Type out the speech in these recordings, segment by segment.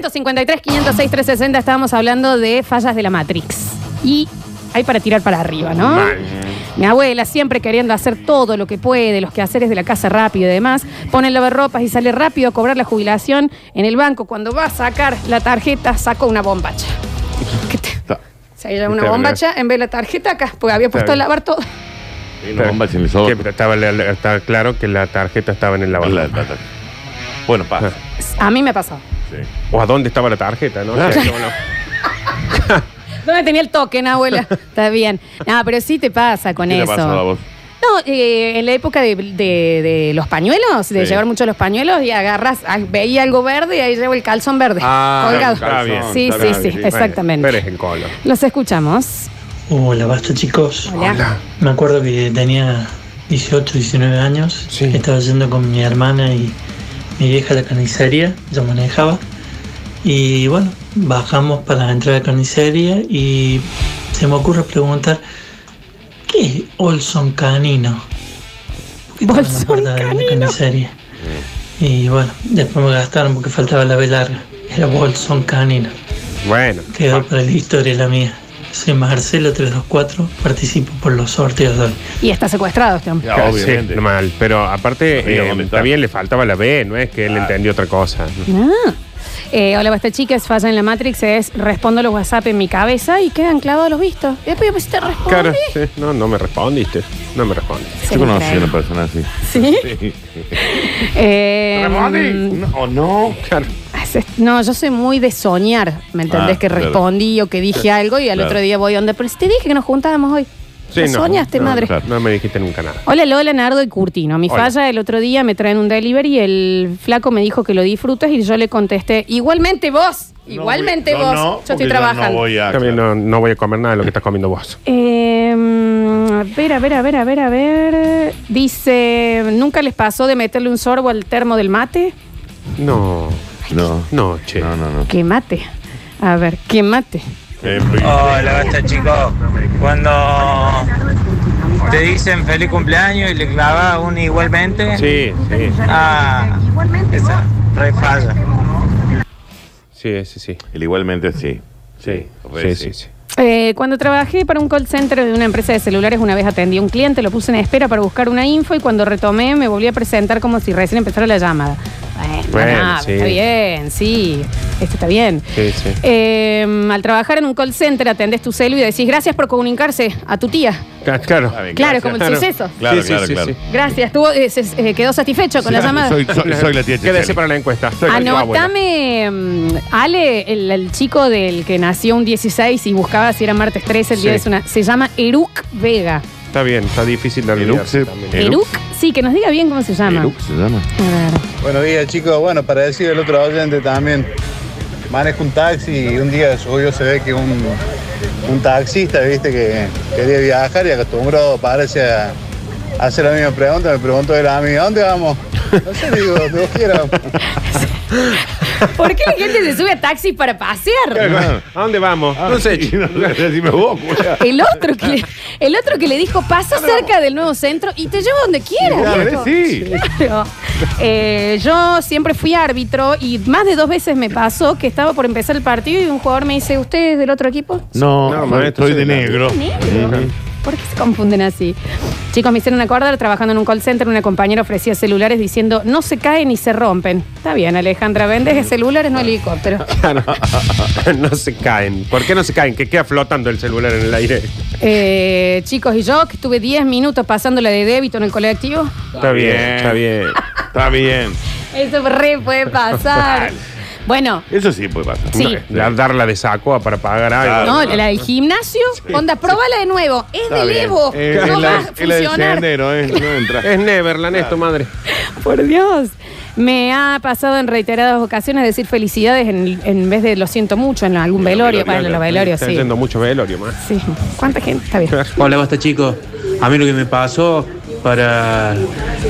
153, 506, 360 estábamos hablando de fallas de la Matrix. Y hay para tirar para arriba, ¿no? Mi abuela siempre queriendo hacer todo lo que puede, los quehaceres de la casa rápido y demás, pone el lavarropas y sale rápido a cobrar la jubilación en el banco. Cuando va a sacar la tarjeta, sacó una bombacha. ¿Qué te-. Se lleva una bombacha en vez de la tarjeta acá, porque había puesto a lavar todo. Una bomba sol. Que estaba, estaba claro que la tarjeta estaba en el La- lavador. la- la- Bueno, pasa. A mí me ha pasado. Sí. O a dónde estaba la tarjeta, ¿no? Claro. O sea, no, no. ¿Dónde tenía el token, abuela? Está bien. No, pero sí te pasa con ¿Qué te eso. pasó a vos? No, eh, en la época de, de- de los pañuelos, de Sí. llevar mucho los pañuelos y agarras, ah, veía algo verde y ahí llevo el calzón verde. Ah, colgado. está bien. Sí, está sí, bien, sí, sí. exactamente. Pero es el color. Los escuchamos. Hola, basta chicos. Hola. Me acuerdo que tenía 18, 19 años. Sí. Estaba yendo con mi hermana y mi vieja a la carnicería. Yo manejaba. Y bueno, bajamos para entrar a la carnicería y se me ocurre preguntar, ¿qué es Olson Canino? ¿Por qué en la Bolsón puerta de la Canino. carnicería? Y bueno, después me gastaron porque faltaba la B larga. Era Bolson Canino. Bueno. Quedó para la historia la mía. Soy Marcelo 324, participo por los sorteos de hoy. Y está secuestrado este hombre. Ya, Sí, obviamente. mal. Pero aparte, eh, también le faltaba la B, no es que él entendió otra cosa. Ah. Eh, hola, basta chicas, falla en la Matrix es respondo los WhatsApp en mi cabeza y quedan clavados los vistos. Y después yo pues te respondí. Claro, sí. No, no me respondiste. No me respondiste. Se Yo conocí a una persona así. ¿Sí? Sí. Eh, No, no. Claro. Hace- No, yo soy muy de soñar, ¿me entendés? Ah, que claro. respondí o que dije algo y al Claro. otro día voy a onda. Pero si te dije que nos juntábamos hoy. Sí, ¿Lo no. soñaste, No, madre? claro. No me dijiste nunca nada. Hola Lola, Nardo y Curtino. Mi Hola. falla el otro día me traen un delivery y el flaco me dijo que lo disfrutas y yo le contesté, igualmente vos, igualmente No, vos. no, yo porque estoy trabajando. No voy a, También no, no voy a comer nada de lo que estás comiendo vos. Eh, a ver, a ver, a ver, a ver, a ver. Dice, ¿nunca les pasó de meterle un sorbo al termo del mate? No, No. no, che. No, no, no. ¿Qué mate? A ver, ¿qué mate? Eh, Hola, basta chicos. Cuando te dicen feliz cumpleaños y le clavas un igualmente, Sí, sí. ah, esa re falla. Sí, sí, sí. El igualmente sí. Sí, Re sí, sí, sí. Eh, cuando trabajé para un call center de una empresa de celulares, una vez atendí a un cliente, lo puse en espera para buscar una info y cuando retomé me volví a presentar como si recién empezara la llamada. Bueno, Bueno, nada, sí. está bien, sí, esto está bien. Sí, sí. Eh, al trabajar en un call center atendés tu celu y decís gracias por comunicarse a tu tía. Ca- Claro. Claro, gracias. como el Claro. suceso. Claro, Sí, sí, claro, sí, claro. sí. Gracias, tuvo, eh, se- eh, quedó satisfecho con la llamada. Soy, soy, soy la tía ¿Qué decir Chesel. para la encuesta? Soy la tía abuela. Anotame, mm, Ale, el, el chico del que nació un 16 y buscaba si era martes 13, el día Sí. de su na- Se llama Eruk Vega. Está bien, está difícil de. Eruk. Eruk, sí, que nos diga bien cómo se llama. Eruk se llama. A ver. Buenos días chicos, bueno, para decir el otro oyente también, manejo un taxi y un día subió se ve que un, un taxista, viste, que quería viajar y acostumbró, parece a hacer la misma pregunta, me preguntó él a mí, ¿a dónde vamos? No sé, digo, donde vos quieras. ¿Por qué la gente se sube a taxi para pasear? ¿A dónde vamos? Ah, no sé. no culiao. El otro, que le, el otro que le dijo, pasa cerca del nuevo centro y te llevo donde quieras. Claro, viejo". sí. Claro. Eh, yo siempre fui árbitro y más de dos veces me pasó que estaba por empezar el partido y un jugador me dice, ¿usted es del otro equipo? No, No, no, maestro, estoy de soy de negro. Negro. ¿Por qué se confunden así? Chicos, me hicieron acordar trabajando en un call center, una compañera ofrecía celulares diciendo no se caen ni se rompen. Está bien, Alejandra, vendes celulares, no helicópteros. Claro. no se caen. ¿Por qué no se caen? Que queda flotando el celular en el aire. Eh, chicos, y yo que estuve 10 minutos pasando la de débito en el colectivo, Está bien, está bien. Está bien. eso re puede pasar. Bueno, Eso sí puede pasar. Sí. La- darla de saco para pagar algo. no, la del gimnasio, onda, probala de nuevo. Es Está del bien. Evo, Eh, no es va la, a es la del funcionar. sendero, ¿eh? No entra. Es Neverland esto, madre. Por Dios. Me ha pasado en reiteradas ocasiones decir felicidades en, en vez de lo siento mucho en algún velorio. En los velorios, Está sí. yendo mucho velorio más. Sí. ¿Cuánta gente? Está bien. Hola, basta chicos. A mí lo que me pasó para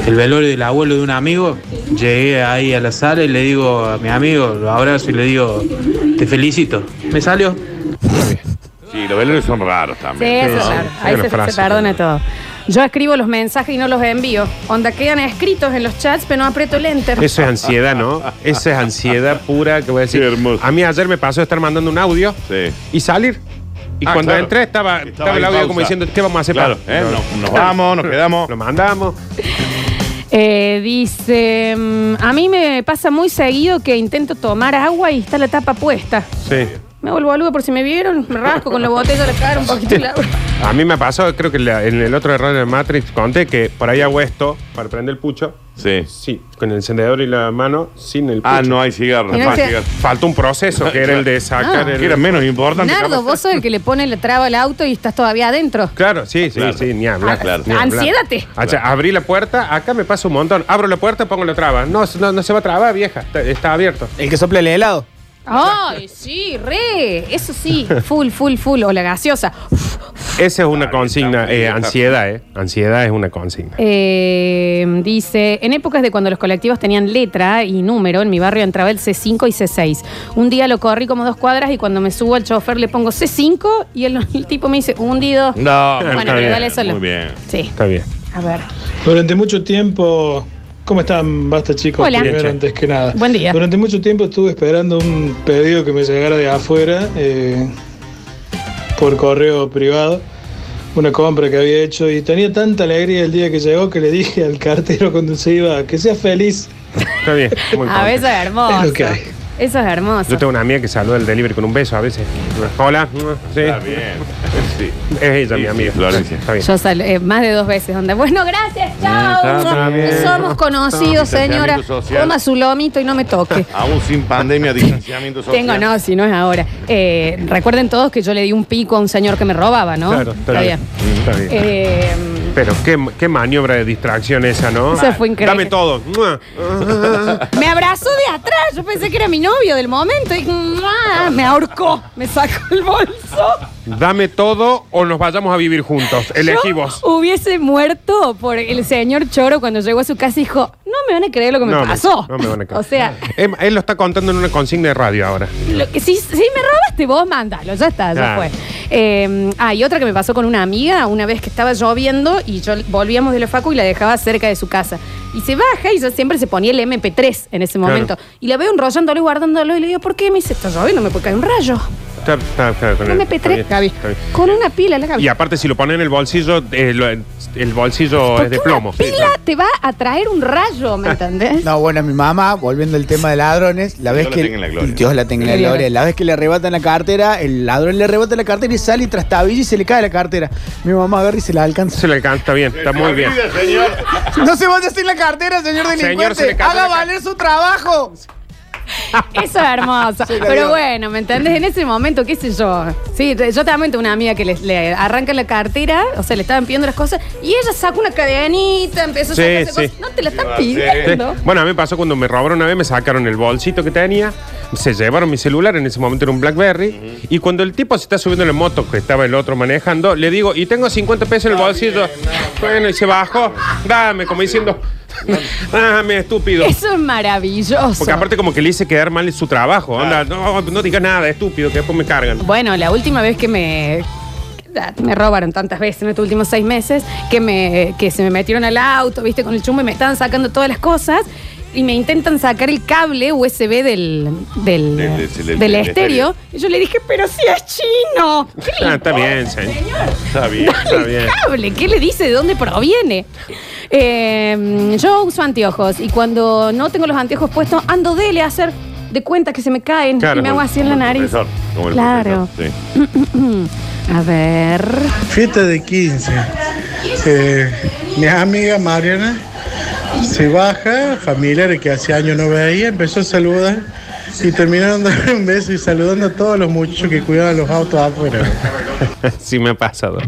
el velorio del abuelo de un amigo, llegué ahí a la sala y le digo a mi amigo, lo abrazo y le digo, te felicito. Me salió. Sí, los velorios son raros Sí, también. eso sí. claro. Hay Ahí una se, se perdona todo. Yo escribo los mensajes y no los envío. Onda, quedan escritos en los chats, pero no aprieto el enter. Eso es ansiedad, ¿no? Esa es ansiedad pura que voy a decir. Qué hermoso. A mí ayer me pasó de estar mandando un audio Sí. y salir. Y Ah, cuando claro. entré estaba, Estaba estaba el audio pausa. como diciendo, ¿qué vamos a hacer? Claro? ¿eh? Nos- nos vamos, nos quedamos. Lo mandamos. Eh, dice, mm, a mí me pasa muy seguido que intento tomar agua y está la tapa puesta. Sí. Me vuelvo boludo por si me vieron, me rasco con la botella de la cara un poquito de agua. A mí me pasó, creo que la- en el otro error de Matrix conté que por ahí hago esto para prender el pucho. Sí. Sí, con el encendedor y la mano sin el pucho. Ah, no hay cigarro. Y no no hay hay- cigarro. Falta un proceso que era el de sacar Ah. el. Que era menos importante. Nardo, capaz. vos sos el que le pone la traba al auto y estás todavía adentro. Claro, sí, sí, Claro. sí, ni hablar. Ah, claro. ni hablar. ansiédate. Ah, ya, abrí la puerta, acá me pasa un montón. Abro la puerta, pongo la traba. No, no, no se va a trabar, vieja. Está, está abierto. El que sopla el helado. Ay, sí, re. Eso sí, full, full, full. O la gaseosa. Esa es una consigna. eh, ansiedad, ¿eh? Ansiedad es una consigna. Eh, dice, en épocas de cuando los colectivos tenían letra y número, en mi barrio entraba el C5 y C6. Un día lo corrí como dos cuadras y cuando me subo al chofer le pongo C5 y el, el tipo me dice, hundido. No, bueno, está pero bien, igual eso lo- Muy bien. Sí, Está bien. a ver. Durante mucho tiempo. ¿Cómo están? Basta, chicos. Hola. Primero, antes que nada. Buen día. Durante mucho tiempo estuve esperando un pedido que me llegara de afuera eh, por correo privado. Una compra que había hecho y tenía tanta alegría el día que llegó que le dije al cartero cuando se iba que sea feliz. Está bien. Muy A veces es hermoso. Es lo que hay. Eso es hermoso. Yo tengo una amiga que saluda el delivery con un beso a veces. Hola. Sí. Está bien. Sí. Es ella, Sí, mi amiga. Florencia. Está bien. Yo sal- eh, más de dos veces. Donde, bueno, gracias, chao. está bien. Somos conocidos, señora. Distanciamiento social. Coma su lomito y no me toque. Aún sin pandemia, distanciamiento social. Tengo, no, si no es ahora. Eh, recuerden todos que yo le di un pico a un señor que me robaba, ¿no? Claro, está, bien. Está bien. Eh, Pero qué, qué maniobra de distracción esa, ¿no? Esa fue increíble. Dame todo. Me abrazó de atrás. Yo pensé que era mi novio del momento. Y ¡mua! me ahorcó. Me sacó el bolso. Dame todo o nos vayamos a vivir juntos. Elegí vos. hubiese muerto por el señor Choro cuando llegó a su casa y dijo: No me van a creer lo que me pasó. No me van a creer. O sea, Él, él lo está contando en una consigna de radio ahora. Lo que, si, si me robaste vos, mándalo, ya está, ya fue. Eh, ah, y otra que me pasó con una amiga, una vez que estaba lloviendo y yo volvíamos de la facu y la dejaba cerca de su casa. Y se baja y yo siempre se ponía el MP3 en ese Claro. momento. Y la veo enrollándolo y guardándolo y le digo, ¿por qué? Me dice, está lloviendo, me puede caer un rayo. Está, está- está con el- está MP3, bien, Gaby. está bien. Con una pila en la cabeza. Y aparte, si lo ponen en el bolsillo, eh, lo- el bolsillo ¿Por es de plomo. Una pila te va a traer un rayo, ¿me entendés? No, bueno, mi mamá, volviendo al tema de ladrones, la vez Dios la que. tenga en la gloria. Dios la tenga en la Gloria. gloria. La vez que le arrebatan la cartera, el ladrón le arrebata la cartera y sale y trastabilla y se le cae la cartera. Mi mamá agarra y se la alcanza. Se le alcanza, está bien, está muy bien. Señor. No se vaya sin la cartera, señor Señor, delincuente. se le cayó Haga valer su trabajo. Eso es hermoso. Sí, Pero bueno, ¿me entendés? En ese momento, qué sé yo. Sí, yo también tengo una amiga que le, le arranca la cartera, o sea, le estaban pidiendo las cosas, y ella saca una cadenita, empezó a Sí, sacarse sí. cosas. No te la están pidiendo. Sí. Bueno, a mí me pasó cuando me robaron una vez, me sacaron el bolsito que tenía, se llevaron mi celular, en ese momento era un Blackberry, y cuando el tipo se está subiendo en la moto que estaba el otro manejando, le digo, y tengo 50 pesos en el bolsillo. Bueno, y se bajó, dame, como diciendo, dame, estúpido. Eso es maravilloso. Porque aparte como que le hice quedar mal su trabajo. Onda, no, no digas nada, estúpido, que después me cargan. Bueno, la última vez que me. Me robaron tantas veces en estos últimos seis meses que, me, que se me metieron al auto, viste, con el chumbo y me estaban sacando todas las cosas y me intentan sacar el cable USB del, del, Del- del- del- del del estéreo. Y yo le dije, pero si es chino. ¿Qué le Ah, está importa, bien, señor. Está bien. Está bien. el cable, ¿qué le dice? ¿De dónde proviene? Eh, yo uso anteojos y cuando no tengo los anteojos puestos, ando dele a hacer de cuenta que se me caen Claro, y me hago como- así en la Como el nariz. profesor, como el Claro. profesor, sí. A ver. Fiesta de 15. Eh, mi amiga Mariana se baja, familiares que hace años no veía, empezó a saludar y terminaron dando un beso y saludando a todos los muchachos que cuidaban los autos afuera. Sí me ha pasado.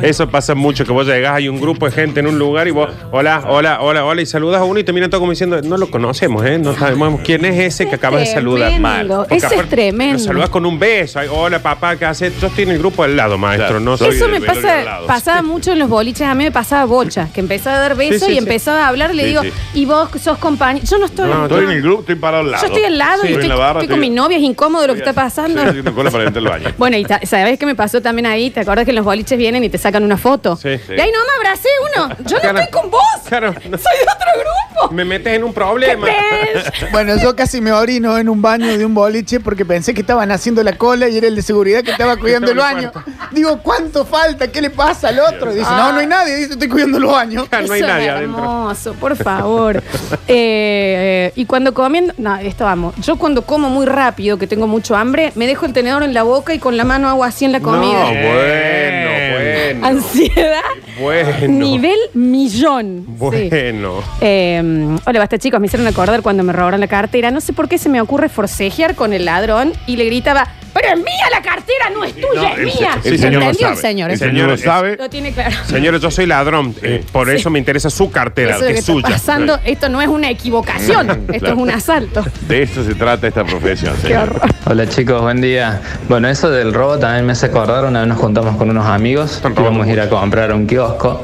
Eso pasa mucho, que vos llegás, hay un grupo de gente en un lugar y vos, hola, hola, hola, hola, y saludas a uno y te miran todo como diciendo, no lo conocemos, ¿eh? No sabemos quién es ese que acabas de saludar. Mal. Porque Ese es aparte tremendo. Lo saludas con un beso. ay, hola, papá, ¿qué haces? Yo estoy en el grupo al lado, maestro. Claro, no soy Eso del me velorio al pasa, lado. pasaba mucho en los boliches. A mí me pasaba bocha, que empezaba a dar besos Sí, sí, y sí. empezaba a hablar. Le Sí, digo, sí. y vos sos compañero. Yo no estoy. No, Estoy en el grupo, estoy parado al lado. Yo estoy al lado y Sí. en la barra. estoy con mi novia, es incómodo lo que está pasando. Estoy haciendo cola para entrar al baño. Bueno, y ta- ¿sabes qué me pasó también ahí? ¿Te acuerdas que los boliches vienen y te sacan una foto? Sí, sí. Y ahí no me abracé uno. Yo no Claro. estoy con vos. Claro, no. Soy de otro grupo. Me metes en un problema. ¿Qué Bueno, yo casi me orino en un baño de un boliche porque pensé que estaban haciendo la cola y era el de seguridad que estaba cuidando el Estaba en baño. Digo, ¿cuánto falta? ¿Qué le pasa al otro? Dice, no, no hay nadie. Dice, estoy cuidando los baños. Ah, no hay Eso nadie es adentro. hermoso, por favor. Eh, y cuando comiendo, no, esto vamos. Yo cuando como muy rápido, que tengo mucho hambre, me dejo el tenedor en la boca y con la mano hago así en la comida. No, bueno, bueno. Ansiedad. Bueno. Nivel millón. Sí. Bueno. Eh, hola, basta chicos, me hicieron acordar cuando me robaron la cartera. No sé por qué se me ocurre forcejear con el ladrón y le gritaba, pero es mía la cartera, no es tuya, No, es el, mía. el ¿Se señor lo entendió sabe. el señor? El Eso señor lo sabe. lo tiene claro. Señores, yo soy ladrón. eh, por eso me interesa su cartera, Eso que es está suya. pasando, esto no es una equivocación, esto Claro. es un asalto. De esto se trata esta profesión, Qué señor. horror. Hola chicos, buen día. Bueno, eso del robo también me hace acordar, una vez nos juntamos con unos amigos, Están robando íbamos a ir a comprar a un kiosco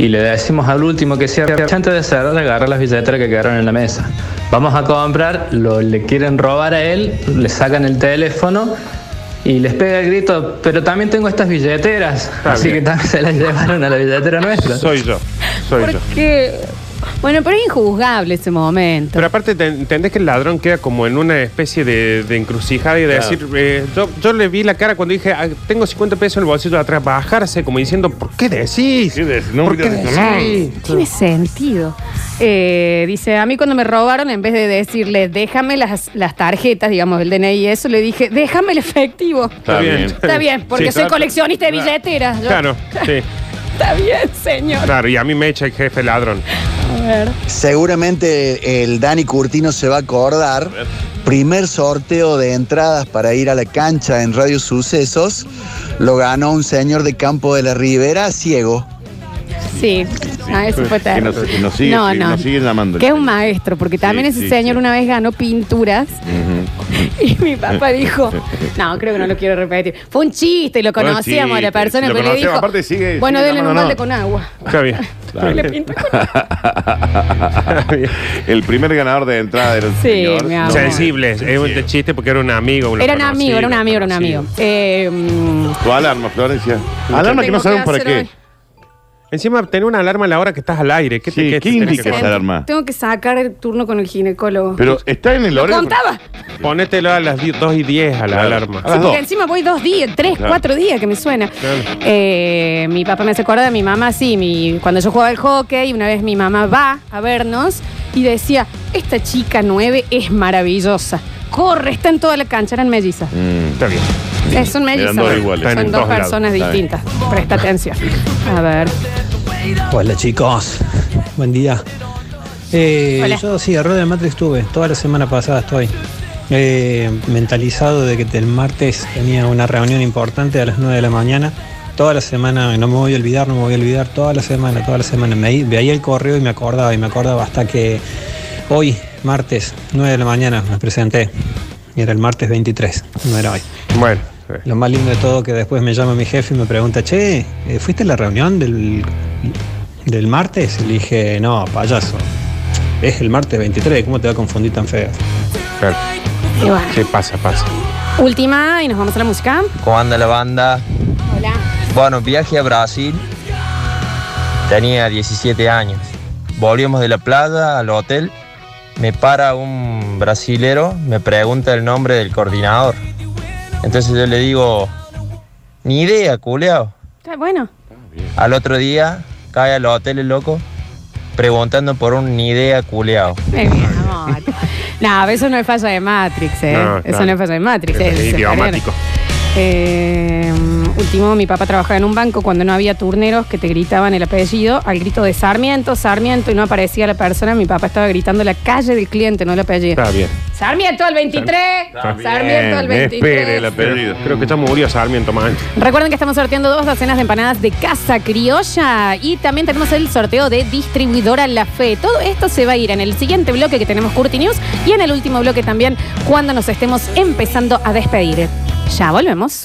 y le decimos al último que cierre, antes de cerrar, agarra las billeteras que quedaron en la mesa. Vamos a comprar, lo, le quieren robar a él, le sacan el teléfono y les pega el grito, pero también tengo estas billeteras, así bien. que también se las llevaron a la billetera nuestra. Soy yo. Soy yo. Porque, bueno, pero es injuzgable ese momento. Pero aparte, te- entendés que el ladrón queda como en una especie de, de encrucijada y de Claro. decir. eh, yo, yo le vi la cara cuando dije, "Ah, tengo 50 pesos en el bolsillo de atrás, bajarse como diciendo, ¿por qué decís? ¿Qué decís? No, ¿Por qué no. decís? Tiene sentido. Eh, dice, a mí cuando me robaron, en vez de decirle, déjame las, las tarjetas, digamos, el DNI y eso, le dije, déjame el efectivo. Está bien. Está bien, porque Sí, soy claro. coleccionista de billeteras. Yo- Claro, sí. Está bien, señor. Claro, y a mí me echa el jefe ladrón. A ver. Seguramente el Dani Curtino se va a acordar. Primer sorteo de entradas para ir a la cancha en Radio Sucesos lo ganó un señor de Campo de la Ribera ciego. Sí, ah, eso fue Que nos, terrible. que nos sigue, No, que no. nos sigue llamando. Que es un maestro, porque también Sí, ese sí, señor sí. una vez ganó pinturas Ujú. y mi papá dijo, no, creo que no lo quiero repetir. Fue un chiste y lo conocíamos a la persona, sí, lo pero le conocemos, dijo, aparte sigue- bueno, sigue denle un balde con agua. Está bien. Y le pintó con El primer ganador de entrada era el Sí, señor. mi amor. Sensible, es un chiste porque era un amigo. Era un amigo, era un amigo, era un amigo. Eh, mm, Tu alarma, Florencia. Alarma que tengo no sabemos para hacer qué. hoy? Encima, tener una alarma a la hora que estás al aire. ¿Qué, te- Sí, qué ¿qué te tenés indica que esa alarma? Tengo que sacar el turno con el ginecólogo. Pero está en el ¿Lo horario. contaba? Ponételo a las 2 y 10 a la Claro. alarma. A Sí, dos. porque encima voy dos días, tres, Claro. cuatro días que me suena. Claro. Eh, mi papá me hace acordar de mi mamá, sí, mi, cuando yo jugaba al hockey, una vez mi mamá va a vernos y decía, esta chica nueve es maravillosa. Corre, está en toda la cancha, eran mellizas. Mm, Está bien. Eh, son mellizas. Eran dos iguales. Están Son en dos todos lados. personas Está bien. distintas. Presta atención. A ver. Hola chicos, buen día. Eh, Hola. Yo sí, a Rueda de Matrix estuve, toda la semana pasada estoy. Eh, mentalizado de que el martes tenía una reunión importante a las 9 de la mañana. Toda la semana, no me voy a olvidar, no me voy a olvidar, toda la semana, toda la semana. Me veía el correo y me acordaba, y me acordaba hasta que hoy, martes, 9 de la mañana, me presenté. Y era el martes 23, no era hoy. Bueno. Lo más lindo de todo que después me llama mi jefe y me pregunta, che, eh, ¿fuiste a la reunión del, del martes? Y le dije, no, payaso. Es el martes 23, ¿cómo te va a confundir tan feo? claro. Y bueno. ¿Qué pasa? Pasa. Última y nos vamos a la música. ¿Cómo anda la banda? Hola. Bueno, viaje a Brasil. Tenía 17 años. Volvimos de la playa al hotel. Me para un brasilero, me pregunta el nombre del coordinador. Entonces yo le digo, ni idea, culeado. Está bueno. Al otro día cae al hotel el loco preguntando por un ni idea, culeado. Eh, mi amor. No, eso no es falla de Matrix, ¿eh? No, Eso claro. no es falla de Matrix. Es es idiomático. Eh, último, mi papá trabajaba en un banco cuando no había turneros que te gritaban el apellido al grito de Sarmiento, Sarmiento y no aparecía la persona. Mi papá estaba gritando la calle del cliente, no el apellido. Está bien. Sarmiento al 23. Sarmiento al 23. Espere el apellido. Creo que ya murió Sarmiento man. Recuerden que estamos sorteando dos docenas de empanadas de Casa Criolla y también tenemos el sorteo de distribuidora La Fe. Todo esto se va a ir en el siguiente bloque que tenemos Curti News y en el último bloque también cuando nos estemos empezando a despedir. Ya volvemos.